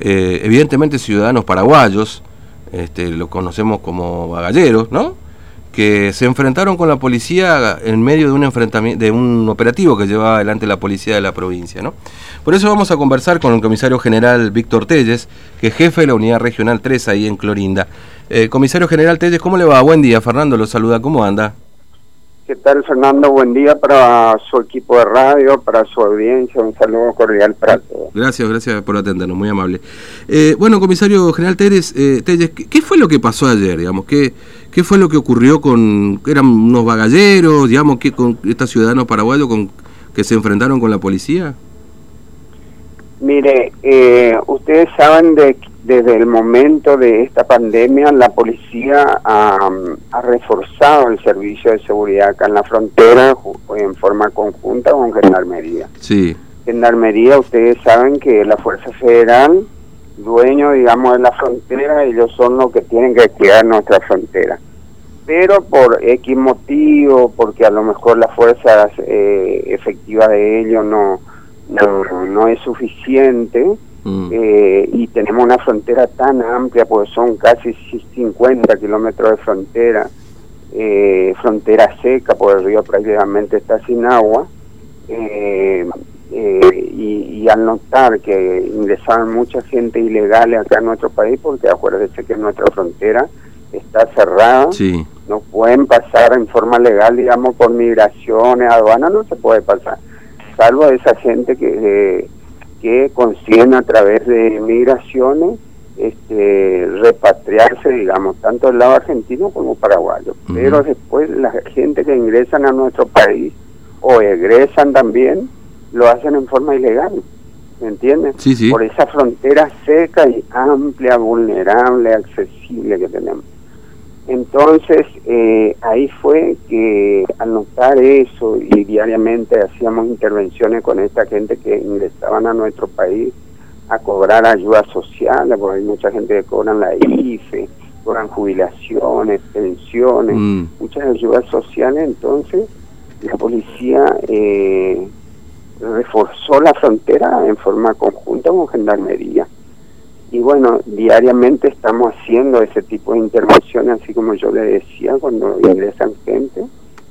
eh, evidentemente ciudadanos paraguayos, este, lo conocemos como bagalleros, ¿no? que se enfrentaron con la policía en medio de un enfrentamiento, de un operativo que llevaba adelante la policía de la provincia, ¿no? Por eso vamos a conversar con el comisario general Víctor Telles, que es jefe de la unidad regional 3 ahí en Clorinda. Eh, comisario general Telles, ¿cómo le va? Buen día, Fernando lo saluda, ¿cómo anda? ¿Qué tal, Fernando? Buen día para su equipo de radio, para su audiencia. Un saludo cordial para todos. Gracias, gracias por atendernos, muy amable. Eh, bueno, comisario general Telles, eh, Telles ¿qué, fue lo que pasó ayer? Digamos? ¿Qué, ¿Qué fue lo que ocurrió con. eran unos bagalleros, digamos, que con estos ciudadanos paraguayos con, que se enfrentaron con la policía? Mire, eh, ustedes saben de desde el momento de esta pandemia la policía ha, reforzado el servicio de seguridad acá en la frontera en forma conjunta con Gendarmería. Sí. Gendarmería, ustedes saben que la Fuerza Federal, dueño, digamos, de la frontera, ellos son los que tienen que cuidar nuestra frontera. Pero por X motivo, porque a lo mejor la fuerza eh, efectiva de ellos no, no, no es suficiente, Mm. Eh, y tenemos una frontera tan amplia, pues son casi 50 kilómetros de frontera, eh, frontera seca, porque el río prácticamente está sin agua, eh, y, al notar que ingresaban mucha gente ilegal acá en nuestro país, porque acuérdense que nuestra frontera está cerrada, no pueden pasar en forma legal, digamos, por migraciones, aduanas, no se puede pasar, salvo esa gente que que consiguen a través de migraciones este, repatriarse, digamos, tanto del lado argentino como paraguayo. Pero después la gente que ingresan a nuestro país o egresan también, lo hacen en forma ilegal. ¿Me entiendes? Por esa frontera seca y amplia, vulnerable, accesible que tenemos. Entonces, eh, ahí fue que al notar eso y diariamente hacíamos intervenciones con esta gente que ingresaban a nuestro país a cobrar ayudas sociales, porque hay mucha gente que cobran la IFE, cobran jubilaciones, pensiones, mm. muchas ayudas sociales, entonces la policía eh, reforzó la frontera en forma conjunta con Gendarmería y bueno, diariamente estamos haciendo ese tipo de intervenciones, así como yo le decía, cuando ingresan gente.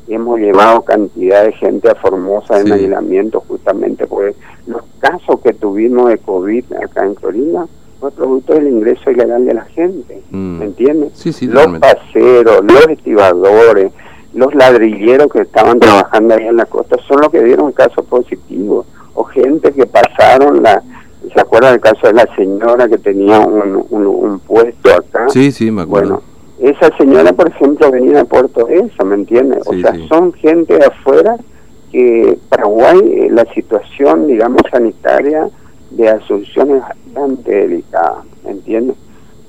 Hemos llevado cantidad de gente a Formosa en aislamiento justamente porque los casos que tuvimos de COVID acá en Florida fue producto del ingreso ilegal de la gente, mm. ¿me entiendes? los paseros, los estibadores, los ladrilleros que estaban trabajando ahí en la costa son los que dieron casos positivos o gente que pasaron la ¿Se acuerda del caso de la señora que tenía un, un, puesto acá? Sí, sí, me acuerdo. Bueno, esa señora, por ejemplo, venía de Puerto Eso, ¿me entiendes? o sea, son gente de afuera que Paraguay, eh, la situación, digamos, sanitaria de Asunción es bastante delicada, ¿me entiendes?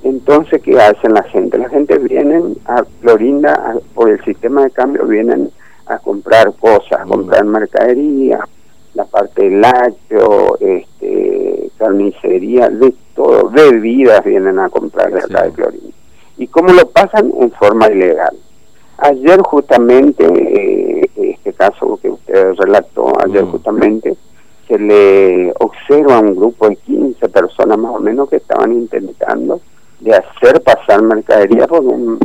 Entonces, ¿qué hacen la gente? La gente viene a Florinda por el sistema de cambio, vienen a comprar cosas, a comprar mercadería, la parte lácteo, este, carnicería, de todo, bebidas vienen a comprar de acá de Clorín. ¿Y cómo lo pasan? En forma ilegal. Ayer justamente, eh, este caso que usted relató, ayer mm. justamente se le observa a un grupo de 15 personas más o menos que estaban intentando de hacer pasar mercadería por un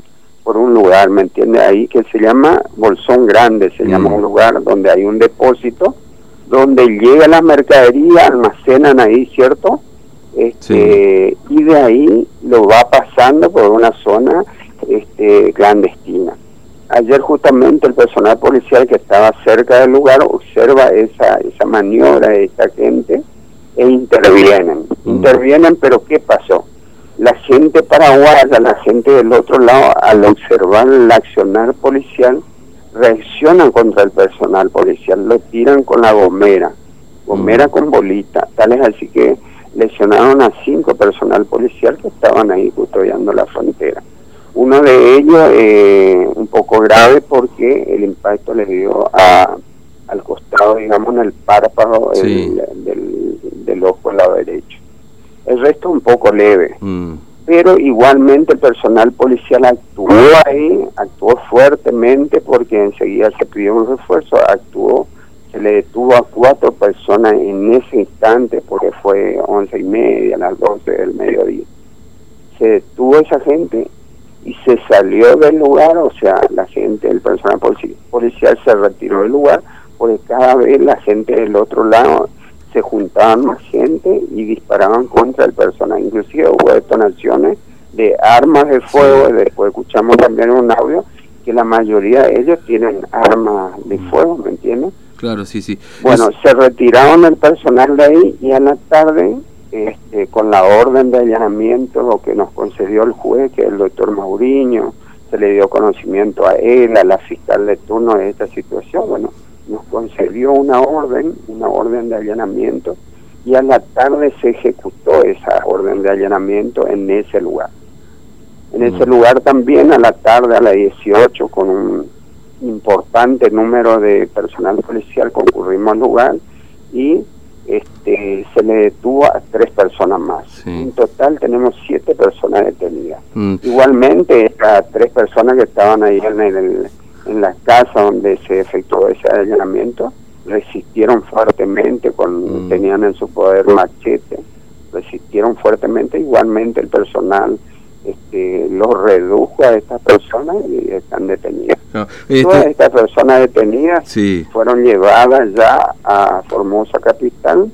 por un lugar, ¿me entiende? Ahí que se llama Bolsón Grande, se llama mm. un lugar donde hay un depósito donde llega la mercadería, almacenan ahí, ¿cierto? Este, Y de ahí lo va pasando por una zona este, clandestina. Ayer justamente el personal policial que estaba cerca del lugar observa esa, esa maniobra de esta gente e intervienen. Mm. Intervienen, pero ¿qué pasó? La gente paraguaya, la gente del otro lado, al observar el accionar policial, reaccionan contra el personal policial, lo tiran con la gomera, gomera mm. con bolita, tal es así que lesionaron a cinco personal policial que estaban ahí custodiando la frontera. Uno de ellos eh, un poco grave porque el impacto le dio a, al costado, digamos, en el párpado del, del, ojo al lado derecho. El resto un poco leve. Mm pero igualmente el personal policial actuó ahí, actuó fuertemente porque enseguida se pidió un refuerzo, actuó, se le detuvo a cuatro personas en ese instante, porque fue once y media, las doce del mediodía. Se detuvo esa gente y se salió del lugar, o sea, la gente, el personal policial se retiró del lugar, porque cada vez la gente del otro lado se juntaban más gente y disparaban contra el personal. Inclusive hubo detonaciones de armas de fuego, y después escuchamos también un audio que la mayoría de ellos tienen armas de mm. fuego, ¿me entiendes? Claro, sí, sí. Bueno, se retiraron el personal de ahí y a la tarde, este, con la orden de allanamiento lo que nos concedió el juez, que es el doctor Mauriño, se le dio conocimiento a él, a la fiscal de turno de esta situación, bueno, nos concedió una orden, una orden de allanamiento, y a la tarde se ejecutó esa orden de allanamiento en ese lugar. En ese mm. lugar también a la tarde, a las 18, con un importante número de personal policial concurrimos al lugar y este, se le detuvo a tres personas más. En total tenemos siete personas detenidas. Mm. Igualmente, estas tres personas que estaban ahí en el, en la casa donde se efectuó ese allanamiento, resistieron fuertemente, con, mm. tenían en su poder machete, resistieron fuertemente, igualmente el personal este, los redujo a estas personas y están detenidas. Este Todas estas personas detenidas fueron llevadas ya a Formosa Capital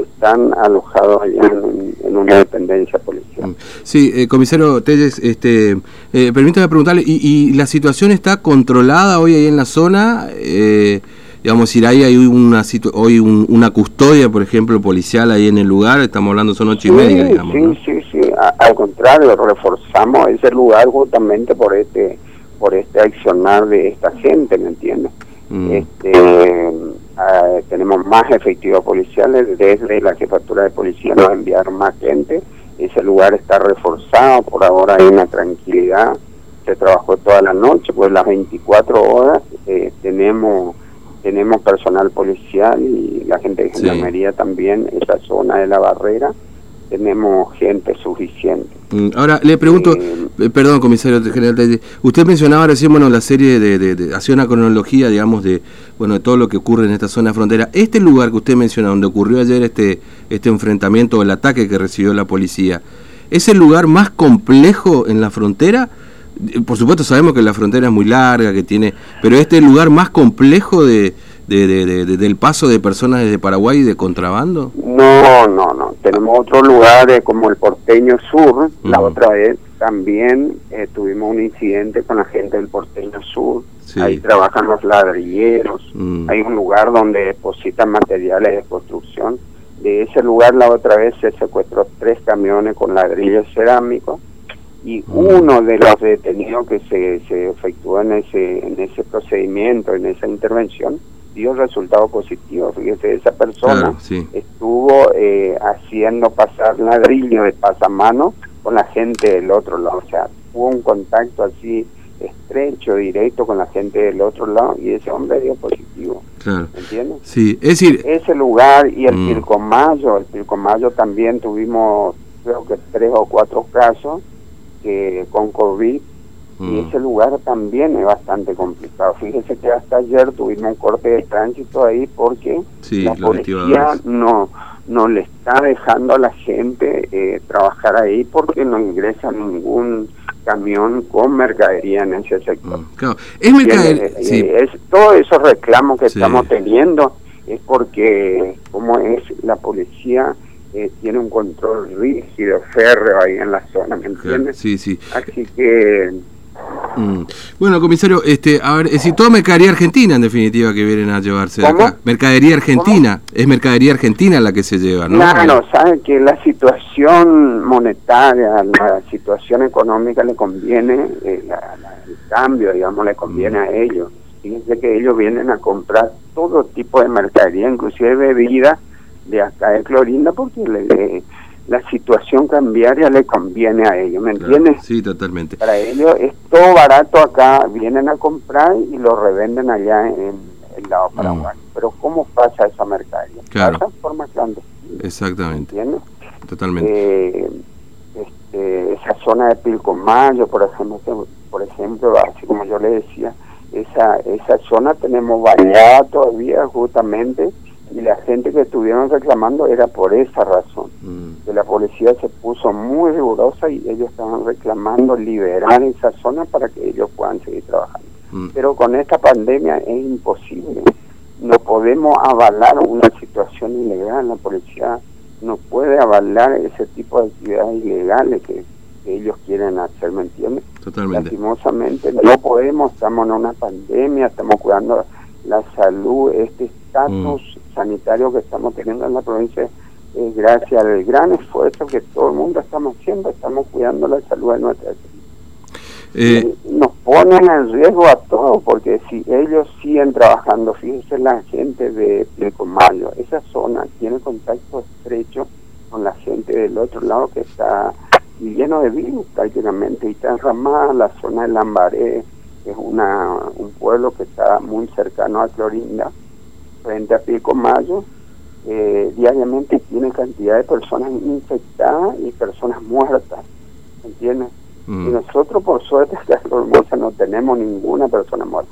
están alojados allá en, una dependencia policial. Sí, eh, comisario Telles, este, eh, permítame preguntarle, ¿y, la situación está controlada hoy ahí en la zona? Eh, digamos, si hay, hay una hoy una custodia, por ejemplo, policial ahí en el lugar, estamos hablando son ocho y media, digamos. Sí, sí, sí, al contrario, reforzamos ese lugar justamente por este por este accionar de esta gente, ¿me entiendes? Mm. Este, Ah, tenemos más efectivos policiales, desde la jefatura de policía nos enviaron más gente, ese lugar está reforzado, por ahora hay una tranquilidad, se trabajó toda la noche, pues las 24 horas eh, tenemos tenemos personal policial y la gente de gendarmería también, esa zona de la barrera, tenemos gente suficiente. Mm, ahora le pregunto, eh, eh, perdón, comisario general, usted mencionaba recién, bueno, la serie de, de, hace una cronología, digamos, de bueno de todo lo que ocurre en esta zona frontera. Este lugar que usted menciona, donde ocurrió ayer este este enfrentamiento o el ataque que recibió la policía, ¿es el lugar más complejo en la frontera? Eh, por supuesto sabemos que la frontera es muy larga, que tiene, pero este es el lugar más complejo de, de, del paso de personas desde Paraguay de contrabando? No, no, no. Tenemos otros lugares como el Porteño Sur. La otra vez también eh, tuvimos un incidente con la gente del Porteño Sur. Ahí trabajan los ladrilleros. Mm. Hay un lugar donde depositan materiales de construcción. De ese lugar la otra vez se secuestró tres camiones con ladrillos cerámicos y mm. uno de los detenidos que se, se efectuó en ese, en ese procedimiento, en esa intervención, dio resultado positivo. Fíjese, esa persona estuvo eh, haciendo pasar ladrillo de pasamano con la gente del otro lado. O sea, hubo un contacto así estrecho, directo con la gente del otro lado y ese hombre dio positivo. Claro. ¿Entiendes? Sí, es decir... Ese lugar y el mm. Pilcomayo, el Pilcomayo también tuvimos creo que tres o cuatro casos que con COVID y mm. ese lugar también es bastante complicado. Fíjese que hasta ayer tuvimos un corte de tránsito ahí porque la policía no, no le está dejando a la gente eh, trabajar ahí porque no ingresa ningún camión con mercadería en ese sector. Mm, es mercadería. Eh, es, todos esos reclamos que estamos teniendo es porque como es la policía eh, tiene un control rígido, férreo ahí en la zona, ¿me entiendes? Sí, sí. Así que Mm. Bueno, comisario, este, a ver, si toda mercadería argentina en definitiva que vienen a llevarse de acá. Mercadería argentina, es mercadería argentina la que se lleva, ¿no? Claro, sabe que la situación monetaria, la situación económica le conviene, eh, el cambio, digamos, le conviene mm. a ellos. Fíjense que ellos vienen a comprar todo tipo de mercadería, inclusive bebidas de acá de Clorinda, porque le la situación cambiaria le conviene a ellos, ¿me entiendes? Sí, totalmente. Para ellos es todo barato acá, vienen a comprar y lo revenden allá en el lado mm. paraguayo. Pero ¿cómo pasa esa mercadería? Claro. Pasa forma Exactamente. ¿Entiendes? Totalmente. Eh, este, esa zona de Pilcomayo, por ejemplo, por ejemplo, así como yo le decía, esa, esa zona tenemos vallada todavía justamente y la gente que estuvieron reclamando era por esa razón. Que la policía se puso muy rigurosa y ellos estaban reclamando liberar esa zona para que ellos puedan seguir trabajando. Mm. Pero con esta pandemia es imposible. No podemos avalar una situación ilegal. La policía no puede avalar ese tipo de actividades ilegales que, ellos quieren hacer, ¿me entiendes? Totalmente. Lastimosamente no podemos, estamos en una pandemia, estamos cuidando la salud, este estatus mm. sanitario que estamos teniendo en la provincia es gracias al gran esfuerzo que todo el mundo estamos haciendo, estamos cuidando la salud de nuestra eh, nos ponen en riesgo a todos porque si ellos siguen trabajando, fíjense la gente de Mayo, esa zona tiene contacto estrecho con la gente del otro lado que está lleno de virus prácticamente y está enramada la zona de Lambaré, que es una, un pueblo que está muy cercano a Clorinda, frente a Pico Mayo, eh, diariamente tiene cantidad de personas infectadas y personas muertas, ¿entiendes? Mm. Y nosotros, por suerte, en no tenemos ninguna persona muerta.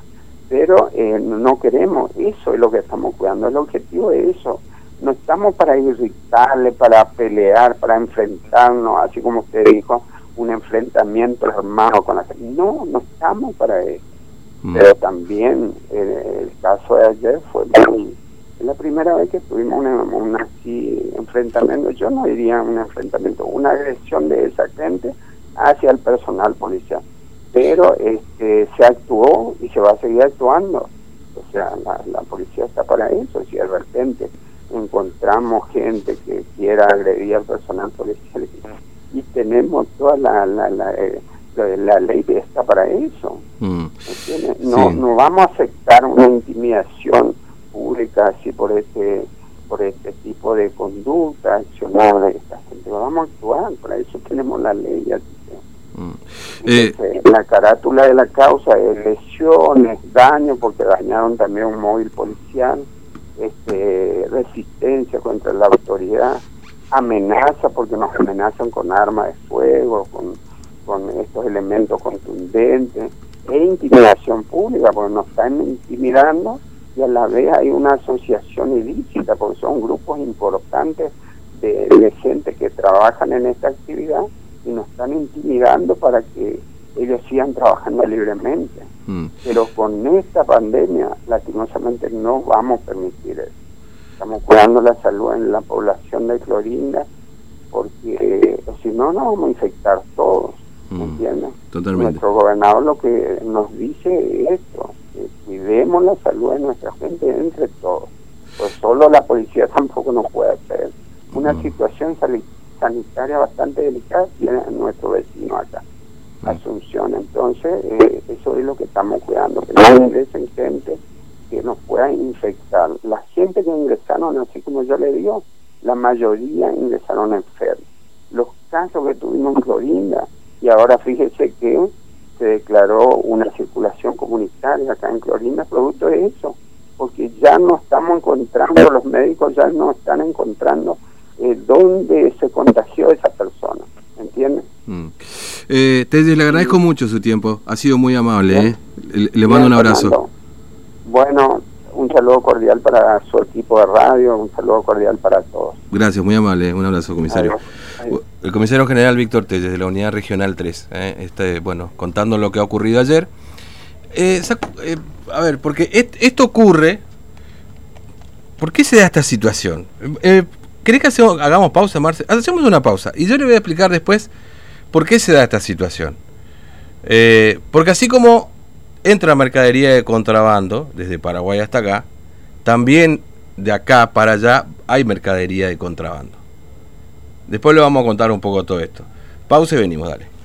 Pero eh, no queremos, eso es lo que estamos cuidando. El objetivo es eso. No estamos para irritarle, para pelear, para enfrentarnos, así como usted dijo, un enfrentamiento armado con la gente. No, no estamos para eso. Mm. Pero también eh, el caso de ayer fue la primera vez que tuvimos un así enfrentamiento, yo no diría un enfrentamiento, una agresión de esa gente hacia el personal policial. Pero este, se actuó y se va a seguir actuando. O sea, la, policía está para eso. Si de repente encontramos gente que quiera agredir al personal policial y tenemos toda la, la, la, eh, la ley está para eso. Mm. No, no vamos a aceptar una intimidación así por este por este tipo de conducta accionada de esta gente. Vamos a actuar, para eso tenemos la ley. Mm. Eh, la carátula de la causa es lesiones, daño, porque dañaron también un móvil policial, este, resistencia contra la autoridad, amenaza, porque nos amenazan con armas de fuego, con, con estos elementos contundentes, e intimidación pública, porque nos están intimidando y a la vez hay una asociación ilícita, porque son grupos importantes de, de gente que trabajan en esta actividad y nos están intimidando para que ellos sigan trabajando libremente. Mm. Pero con esta pandemia, lastimosamente, no vamos a permitir eso. Estamos cuidando la salud en la población de Clorinda, porque si no, nos vamos a infectar todos. ¿me mm. ¿Entiendes? Totalmente. Nuestro gobernador lo que nos dice es esto, cuidemos la salud de nuestra gente entre todos. Pues solo la policía tampoco nos puede hacer. Una situación sanitaria bastante delicada tiene nuestro vecino acá, Asunción. Entonces, eh, eso es lo que estamos cuidando, que no ingresen gente que nos pueda infectar. La gente que ingresaron, así como yo le digo, la mayoría ingresaron enfermos. Los casos que tuvimos en Clorinda, y ahora fíjese que se declaró una circulación comunitaria acá en Clorinda, producto de eso, porque ya no estamos encontrando, los médicos ya no están encontrando eh, dónde se contagió esa persona, ¿entiendes? Mm. Eh, le agradezco mucho su tiempo, ha sido muy amable, ¿eh? le, mando un abrazo. Bueno, un saludo cordial para su equipo de radio, un saludo cordial para todos. Gracias, muy amable, un abrazo, comisario. El comisario general Víctor Telles, de la Unidad Regional 3, ¿eh? este, bueno, contando lo que ha ocurrido ayer. Eh, a ver, porque esto ocurre, ¿por qué se da esta situación? ¿Querés que hagamos pausa, Marce? Hacemos una pausa y yo le voy a explicar después por qué se da esta situación. Eh, porque así como entra mercadería de contrabando, desde Paraguay hasta acá, también de acá para allá hay mercadería de contrabando. Después le vamos a contar un poco todo esto. Pausa y venimos, dale.